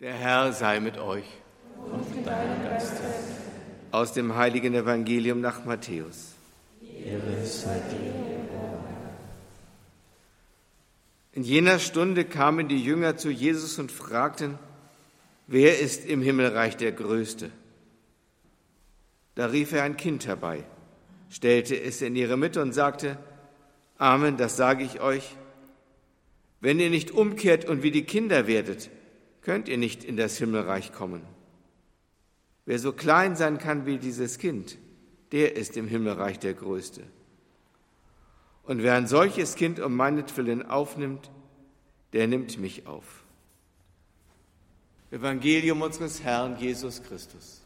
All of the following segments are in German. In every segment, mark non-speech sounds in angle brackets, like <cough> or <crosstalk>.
Der Herr sei mit euch. Und mit deinem Geiste. Aus dem heiligen Evangelium nach Matthäus. Ehre sei dir. In jener Stunde kamen die Jünger zu Jesus und fragten, wer ist im Himmelreich der Größte? Da rief er ein Kind herbei, stellte es in ihre Mitte und sagte, Amen, das sage ich euch, wenn ihr nicht umkehrt und wie die Kinder werdet, könnt ihr nicht in das Himmelreich kommen. Wer so klein sein kann wie dieses Kind, der ist im Himmelreich der Größte. Und wer ein solches Kind um meinetwillen aufnimmt, der nimmt mich auf. Evangelium unseres Herrn Jesus Christus.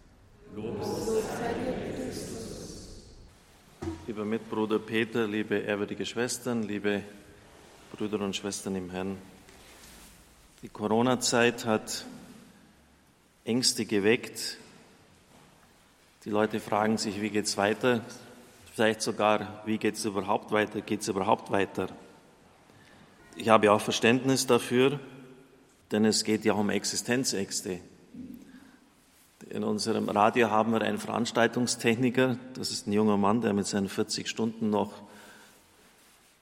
Lieber Mitbruder Peter, liebe ehrwürdige Schwestern, liebe Brüder und Schwestern im Herrn. Die Corona-Zeit hat Ängste geweckt. Die Leute fragen sich, wie geht es weiter? Vielleicht sogar, wie geht es überhaupt weiter? Geht es überhaupt weiter? Ich habe auch Verständnis dafür, denn es geht ja um Existenzängste. In unserem Radio haben wir einen Veranstaltungstechniker, das ist ein junger Mann, der mit seinen 40 Stunden noch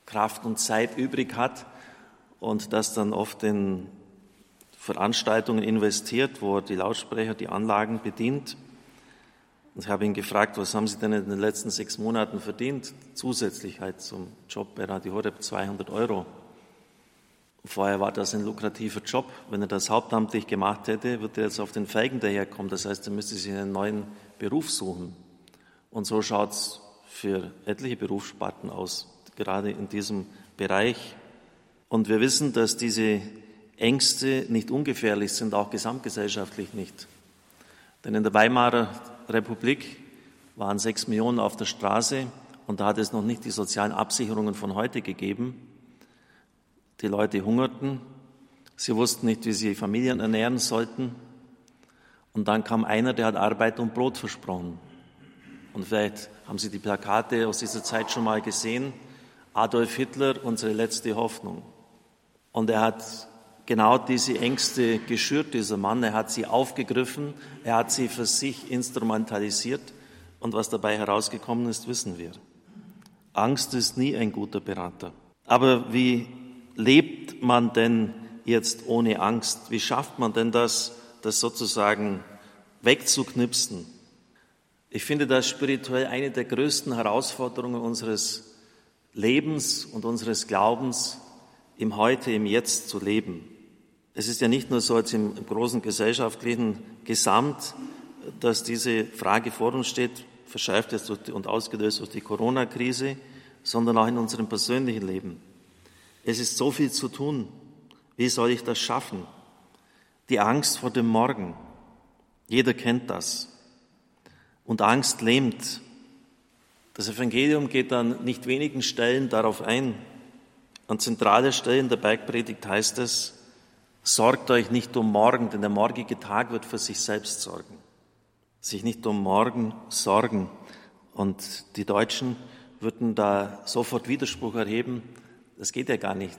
Kraft und Zeit übrig hat und das dann oft in Veranstaltungen investiert, wo er die Lautsprecher, die Anlagen bedient. Und ich habe ihn gefragt, was haben Sie denn in den letzten sechs Monaten verdient? Zusätzlich halt zum Job bei Radio Horeb 200 Euro. Vorher war das ein lukrativer Job. Wenn er das hauptamtlich gemacht hätte, würde er jetzt auf den Feigen daherkommen. Das heißt, er müsste sich einen neuen Beruf suchen. Und so schaut es für etliche Berufssparten aus, gerade in diesem Bereich. Und wir wissen, dass diese Ängste nicht ungefährlich sind, auch gesamtgesellschaftlich nicht. Denn in der Weimarer Republik waren sechs Millionen auf der Straße und da hat es noch nicht die sozialen Absicherungen von heute gegeben. Die Leute hungerten, sie wussten nicht, wie sie Familien ernähren sollten. Und dann kam einer, der hat Arbeit und Brot versprochen. Und vielleicht haben Sie die Plakate aus dieser Zeit schon mal gesehen. Adolf Hitler, unsere letzte Hoffnung. Und er hat genau diese Ängste geschürt, dieser Mann. Er hat sie aufgegriffen, er hat sie für sich instrumentalisiert und was dabei herausgekommen ist, wissen wir. Angst ist nie ein guter Berater. Aber wie lebt man denn jetzt ohne Angst? Wie schafft man denn das, das sozusagen wegzuknipsen? Ich finde das spirituell eine der größten Herausforderungen unseres Lebens und unseres Glaubens, im Heute, im Jetzt zu leben. Es ist ja nicht nur so als im, großen gesellschaftlichen Gesamt, dass diese Frage vor uns steht, verschärft jetzt und ausgelöst durch die Corona-Krise, sondern auch in unserem persönlichen Leben. Es ist so viel zu tun. Wie soll ich das schaffen? Die Angst vor dem Morgen. Jeder kennt das. Und Angst lähmt. Das Evangelium geht an nicht wenigen Stellen darauf ein. An zentralen Stellen der Bergpredigt heißt es, Sorgt euch nicht um morgen, denn der morgige Tag wird für sich selbst sorgen. Sich nicht um morgen sorgen. Und die Deutschen würden da sofort Widerspruch erheben. Das geht ja gar nicht.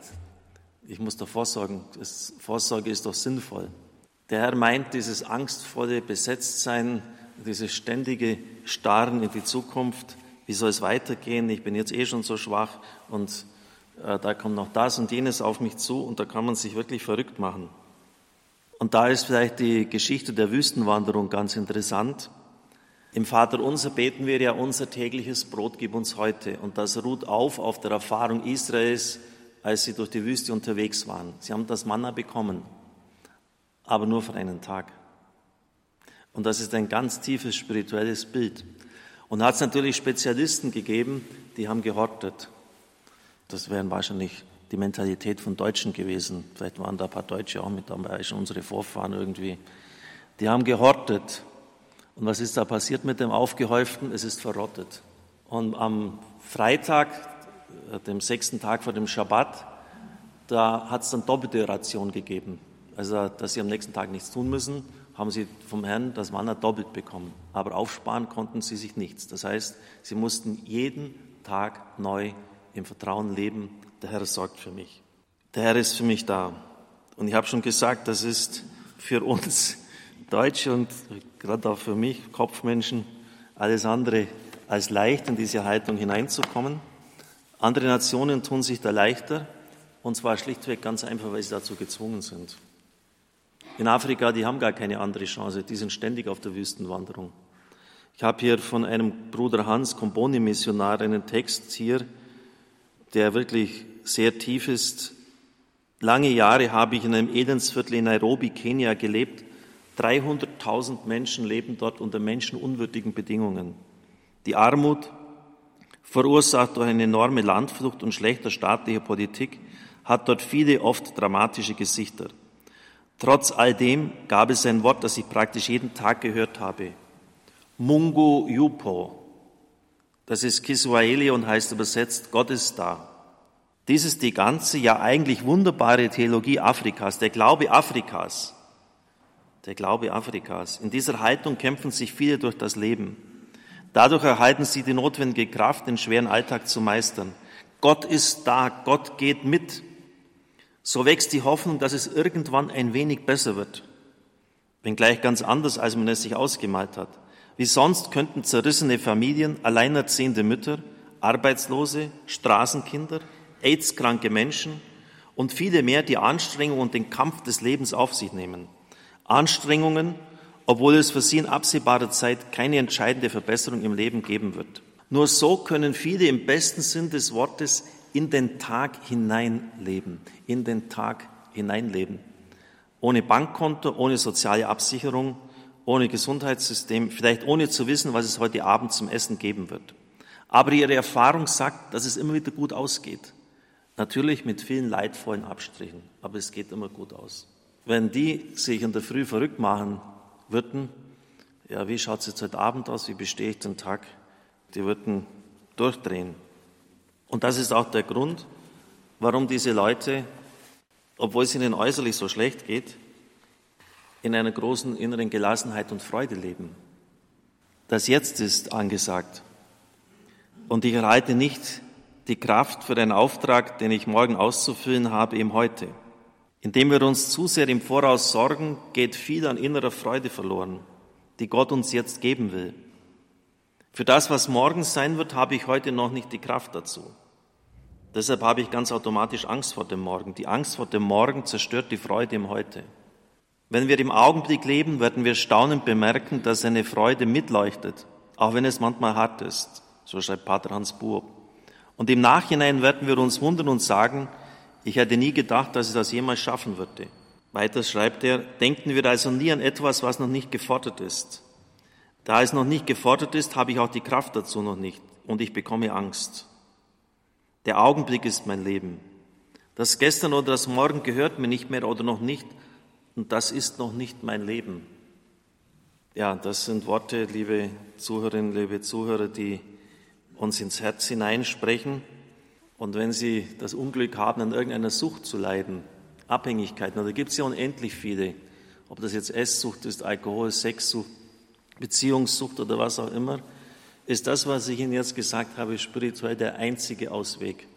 Ich muss doch vorsorgen. Das Vorsorge ist doch sinnvoll. Der Herr meint dieses angstvolle Besetztsein, dieses ständige Starren in die Zukunft. Wie soll es weitergehen? Ich bin jetzt eh schon so schwach und da kommt noch das und jenes auf mich zu und da kann man sich wirklich verrückt machen. Und da ist vielleicht die Geschichte der Wüstenwanderung ganz interessant. Im Vater unser beten wir ja, unser tägliches Brot gib uns heute. Und das ruht auf auf der Erfahrung Israels, als sie durch die Wüste unterwegs waren. Sie haben das Manna bekommen, aber nur für einen Tag. Und das ist ein ganz tiefes spirituelles Bild. Und da hat es natürlich Spezialisten gegeben, die haben gehortet. Das wären wahrscheinlich die Mentalität von Deutschen gewesen. Vielleicht waren da ein paar Deutsche auch mit dabei, schon unsere Vorfahren irgendwie. Die haben gehortet. Und was ist da passiert mit dem Aufgehäuften? Es ist verrottet. Und am Freitag, äh, dem sechsten Tag vor dem Schabbat, da hat es dann doppelte Ration gegeben. Also, dass sie am nächsten Tag nichts tun müssen, haben sie vom Herrn das Manna doppelt bekommen. Aber aufsparen konnten sie sich nichts. Das heißt, sie mussten jeden Tag neu im Vertrauen leben, der Herr sorgt für mich. Der Herr ist für mich da. Und ich habe schon gesagt, das ist für uns Deutsche und gerade auch für mich, Kopfmenschen, alles andere als leicht in diese Haltung hineinzukommen. Andere Nationen tun sich da leichter, und zwar schlichtweg ganz einfach, weil sie dazu gezwungen sind. In Afrika, die haben gar keine andere Chance, die sind ständig auf der Wüstenwanderung. Ich habe hier von einem Bruder Hans, Komboni-Missionar, einen Text hier, der wirklich sehr tief ist. Lange Jahre habe ich in einem Elendsviertel in Nairobi, Kenia gelebt. 300.000 Menschen leben dort unter menschenunwürdigen Bedingungen. Die Armut, verursacht durch eine enorme Landflucht und schlechter staatlicher Politik, hat dort viele oft dramatische Gesichter. Trotz all dem gab es ein Wort, das ich praktisch jeden Tag gehört habe. Mungu Yupo. Das ist Kiswahili und heißt übersetzt, Gott ist da. Dies ist die ganze, ja eigentlich wunderbare Theologie Afrikas, der Glaube Afrikas. Der Glaube Afrikas. In dieser Haltung kämpfen sich viele durch das Leben. Dadurch erhalten sie die notwendige Kraft, den schweren Alltag zu meistern. Gott ist da, Gott geht mit. So wächst die Hoffnung, dass es irgendwann ein wenig besser wird. Wenngleich ganz anders, als man es sich ausgemalt hat. Wie sonst könnten zerrissene Familien, alleinerziehende Mütter, Arbeitslose, Straßenkinder, AIDS-kranke Menschen und viele mehr die Anstrengung und den Kampf des Lebens auf sich nehmen. Anstrengungen, obwohl es für sie in absehbarer Zeit keine entscheidende Verbesserung im Leben geben wird. Nur so können viele im besten Sinn des Wortes in den Tag hineinleben, in den Tag hineinleben. Ohne Bankkonto, ohne soziale Absicherung, ohne Gesundheitssystem, vielleicht ohne zu wissen, was es heute Abend zum Essen geben wird. Aber ihre Erfahrung sagt, dass es immer wieder gut ausgeht. Natürlich mit vielen leidvollen Abstrichen, aber es geht immer gut aus. Wenn die sich in der Früh verrückt machen würden, ja, wie schaut es jetzt heute Abend aus, wie bestehe ich den Tag, die würden durchdrehen. Und das ist auch der Grund, warum diese Leute, obwohl es ihnen äußerlich so schlecht geht, in einer großen inneren Gelassenheit und Freude leben. Das Jetzt ist angesagt. Und ich erhalte nicht die Kraft für den Auftrag, den ich morgen auszufüllen habe, im Heute. Indem wir uns zu sehr im Voraus sorgen, geht viel an innerer Freude verloren, die Gott uns jetzt geben will. Für das, was morgen sein wird, habe ich heute noch nicht die Kraft dazu. Deshalb habe ich ganz automatisch Angst vor dem Morgen. Die Angst vor dem Morgen zerstört die Freude im Heute. Wenn wir im Augenblick leben, werden wir staunend bemerken, dass eine Freude mitleuchtet, auch wenn es manchmal hart ist. So schreibt Pater Hans Buob. Und im Nachhinein werden wir uns wundern und sagen, ich hätte nie gedacht, dass ich das jemals schaffen würde. Weiter schreibt er, denken wir also nie an etwas, was noch nicht gefordert ist. Da es noch nicht gefordert ist, habe ich auch die Kraft dazu noch nicht und ich bekomme Angst. Der Augenblick ist mein Leben. Das Gestern oder das Morgen gehört mir nicht mehr oder noch nicht und das ist noch nicht mein Leben. Ja, das sind Worte, liebe Zuhörerinnen, liebe Zuhörer, die uns ins Herz hineinsprechen. Und wenn Sie das Unglück haben, an irgendeiner Sucht zu leiden, Abhängigkeiten, da gibt es ja unendlich viele, ob das jetzt Esssucht ist, Alkohol, Sexsucht, Beziehungssucht oder was auch immer, ist das, was ich Ihnen jetzt gesagt habe, spirituell der einzige Ausweg.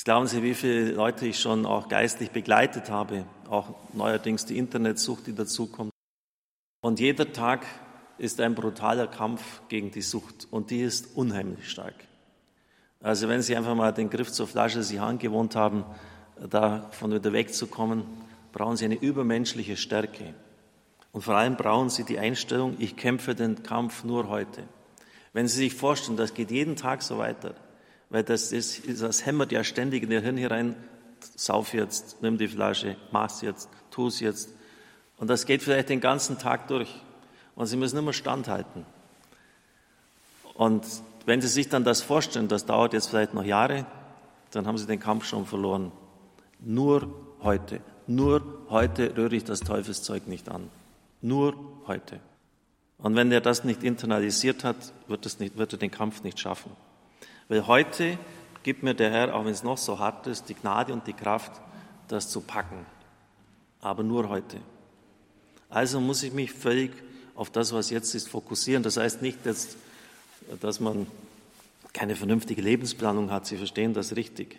Was glauben Sie, wie viele Leute ich schon auch geistlich begleitet habe, auch neuerdings die Internetsucht, die dazukommt. Und jeder Tag ist ein brutaler Kampf gegen die Sucht und die ist unheimlich stark. Also wenn Sie einfach mal den Griff zur Flasche sich angewohnt haben, davon wieder wegzukommen, brauchen Sie eine übermenschliche Stärke. Und vor allem brauchen Sie die Einstellung, ich kämpfe den Kampf nur heute. Wenn Sie sich vorstellen, das geht jeden Tag so weiter, weil das, ist, das hämmert ja ständig in Ihr Hirn herein, sauf jetzt, nimm die Flasche, mach's jetzt, tu's jetzt. Und das geht vielleicht den ganzen Tag durch. Und Sie müssen immer standhalten. Und wenn Sie sich dann das vorstellen, das dauert jetzt vielleicht noch Jahre, dann haben Sie den Kampf schon verloren. Nur heute, nur heute rühre ich das Teufelszeug nicht an. Nur heute. Und wenn er das nicht internalisiert hat, wird, es nicht, wird er den Kampf nicht schaffen. Weil heute gibt mir der Herr, auch wenn es noch so hart ist, die Gnade und die Kraft, das zu packen. Aber nur heute. Also muss ich mich völlig auf das, was jetzt ist, fokussieren. Das heißt nicht, dass, dass man keine vernünftige Lebensplanung hat. Sie verstehen das richtig.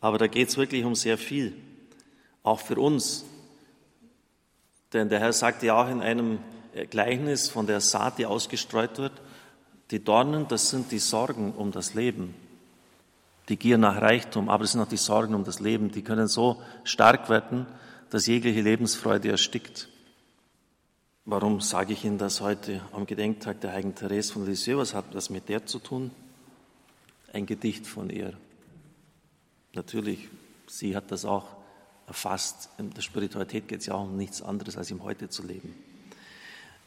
Aber da geht es wirklich um sehr viel. Auch für uns Denn der Herr sagte ja auch in einem Gleichnis von der Saat, die ausgestreut wird, die Dornen, das sind die Sorgen um das Leben, die Gier nach Reichtum, aber es sind auch die Sorgen um das Leben, die können so stark werden, dass jegliche Lebensfreude erstickt. Warum sage ich Ihnen das heute am Gedenktag der heiligen Therese von Lisieux? Was hat das mit der zu tun? Ein Gedicht von ihr. Natürlich, sie hat das auch erfasst. In der Spiritualität geht es ja auch um nichts anderes, als im Heute zu leben.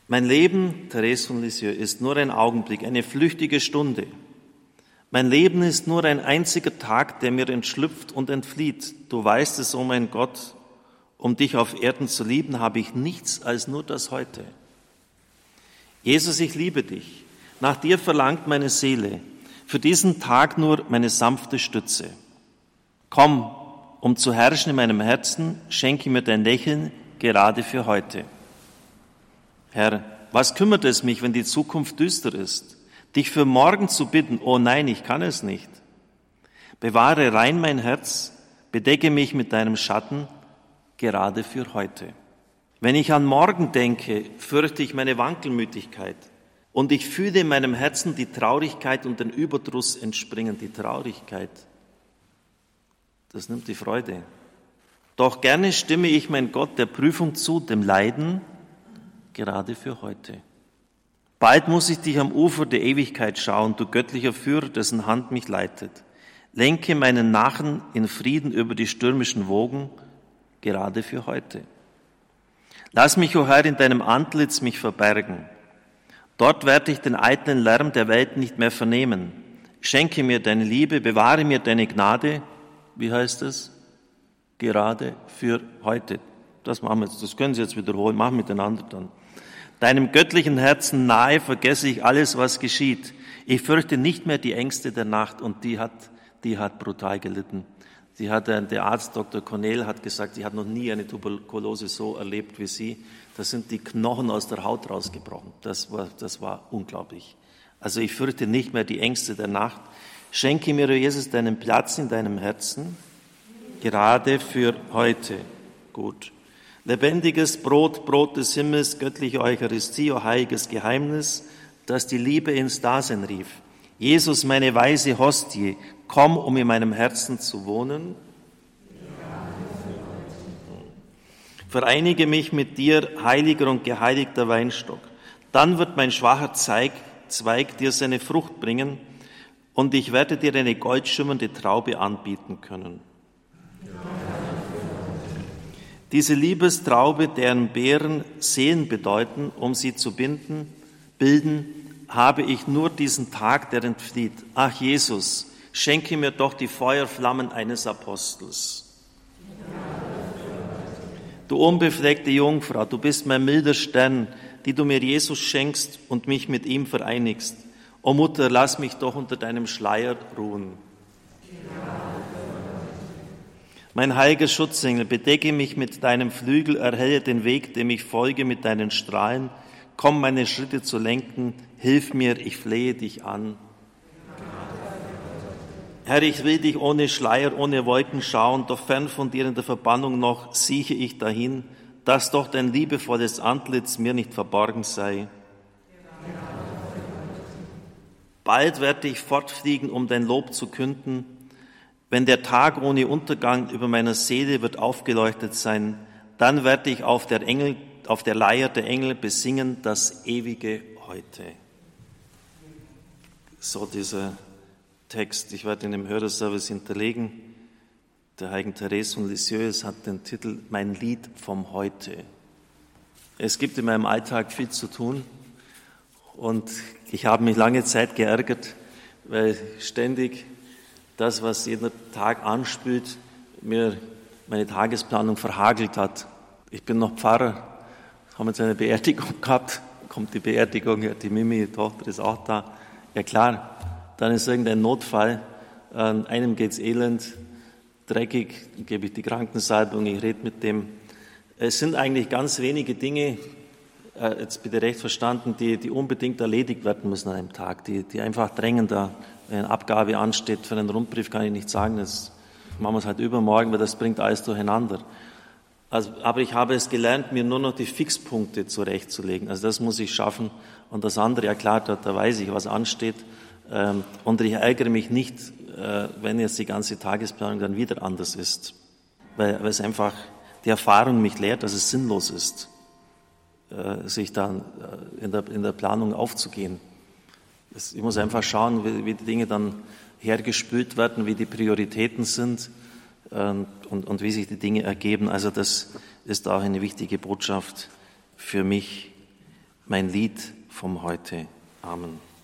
Mein Leben, Therese von Lisieux, ist nur ein Augenblick, eine flüchtige Stunde. Mein Leben ist nur ein einziger Tag, der mir entschlüpft und entflieht. Du weißt es, o oh mein Gott, um dich auf Erden zu lieben, habe ich nichts als nur das Heute. Jesus, ich liebe dich. Nach dir verlangt meine Seele. Für diesen Tag nur meine sanfte Stütze. Komm, um zu herrschen in meinem Herzen, schenke mir dein Lächeln gerade für heute. Herr, was kümmert es mich, wenn die Zukunft düster ist? Dich für morgen zu bitten, oh nein, ich kann es nicht. Bewahre rein mein Herz, bedecke mich mit deinem Schatten, gerade für heute. Wenn ich an morgen denke, fürchte ich meine Wankelmütigkeit und ich fühle in meinem Herzen die Traurigkeit und den Überdruss entspringen, die Traurigkeit. Das nimmt die Freude. Doch gerne stimme ich mein Gott der Prüfung zu, dem Leiden, gerade für heute. Bald muss ich dich am Ufer der Ewigkeit schauen, du göttlicher Führer, dessen Hand mich leitet. Lenke meinen Nachen in Frieden über die stürmischen Wogen, gerade für heute. Lass mich, o oh Herr, in deinem Antlitz mich verbergen. Dort werde ich den eitlen Lärm der Welt nicht mehr vernehmen. Schenke mir deine Liebe, bewahre mir deine Gnade. Wie heißt es? Gerade für heute. Das machen wir jetzt. Das können Sie jetzt wiederholen. Machen miteinander dann. Deinem göttlichen Herzen nahe vergesse ich alles, was geschieht. Ich fürchte nicht mehr die Ängste der Nacht und die hat, die hat brutal gelitten. Sie hat, der Arzt Dr. Cornell hat gesagt, sie hat noch nie eine Tuberkulose so erlebt wie sie. Da sind die Knochen aus der Haut rausgebrochen. Das war, das war unglaublich. Also ich fürchte nicht mehr die Ängste der Nacht. Schenke mir, Jesus, deinen Platz in deinem Herzen, gerade für heute. Gut. Lebendiges Brot, Brot des Himmels, göttliche Eucharistie, o heiliges Geheimnis, das die Liebe ins Dasein rief. Jesus, meine weise Hostie, komm, um in meinem Herzen zu wohnen. Vereinige mich mit dir, heiliger und geheiligter Weinstock. Dann wird mein schwacher Zweig, Zweig dir seine Frucht bringen und ich werde dir eine goldschimmernde Traube anbieten können. Diese Liebestraube, deren Beeren Sehen bedeuten, um sie zu binden, bilden, habe ich nur diesen Tag, der entflieht. Ach Jesus, schenke mir doch die Feuerflammen eines Apostels. Du unbefleckte Jungfrau, du bist mein milder Stern, die du mir Jesus schenkst und mich mit ihm vereinigst. O Mutter, lass mich doch unter deinem Schleier ruhen. Mein heiliger Schutzengel, bedecke mich mit deinem Flügel, erhelle den Weg, dem ich folge mit deinen Strahlen. Komm, meine Schritte zu lenken, hilf mir, ich flehe dich an. Herr, ich will dich ohne Schleier, ohne Wolken schauen, doch fern von dir in der Verbannung noch sieche ich dahin, dass doch dein liebevolles Antlitz mir nicht verborgen sei. Bald werde ich fortfliegen, um dein Lob zu künden, wenn der Tag ohne Untergang über meiner Seele wird aufgeleuchtet sein, dann werde ich auf der, Engel, auf der Leier der Engel besingen das ewige Heute. So dieser Text. Ich werde ihn im Hörerservice hinterlegen. Der Heiligen Therese von Lisieux hat den Titel Mein Lied vom Heute. Es gibt in meinem Alltag viel zu tun und ich habe mich lange Zeit geärgert, weil ständig das, was jeden Tag anspült, mir meine Tagesplanung verhagelt hat. Ich bin noch Pfarrer, haben jetzt eine Beerdigung <laughs> gehabt, kommt die Beerdigung, die Mimi, die Tochter ist auch da. Ja klar, dann ist irgendein Notfall, an einem geht's elend, dreckig, dann gebe ich die Krankensalbung, ich rede mit dem. Es sind eigentlich ganz wenige Dinge, äh, jetzt bitte recht verstanden, die, die unbedingt erledigt werden müssen an einem Tag, die, die einfach drängender, wenn eine Abgabe ansteht für einen Rundbrief, kann ich nicht sagen, das machen wir es halt übermorgen, weil das bringt alles durcheinander. Also, aber ich habe es gelernt, mir nur noch die Fixpunkte zurechtzulegen. Also das muss ich schaffen. Und das andere, ja klar, da, da weiß ich, was ansteht. Ähm, und ich ärgere mich nicht, äh, wenn jetzt die ganze Tagesplanung dann wieder anders ist. Weil, weil es einfach die Erfahrung mich lehrt, dass es sinnlos ist, sich dann äh, in, der, in der Planung aufzugehen. Ich muss einfach schauen, wie, wie die Dinge dann hergespült werden, wie die Prioritäten sind ähm, und, und wie sich die Dinge ergeben. Also das ist auch eine wichtige Botschaft für mich, mein Lied vom Heute. Amen.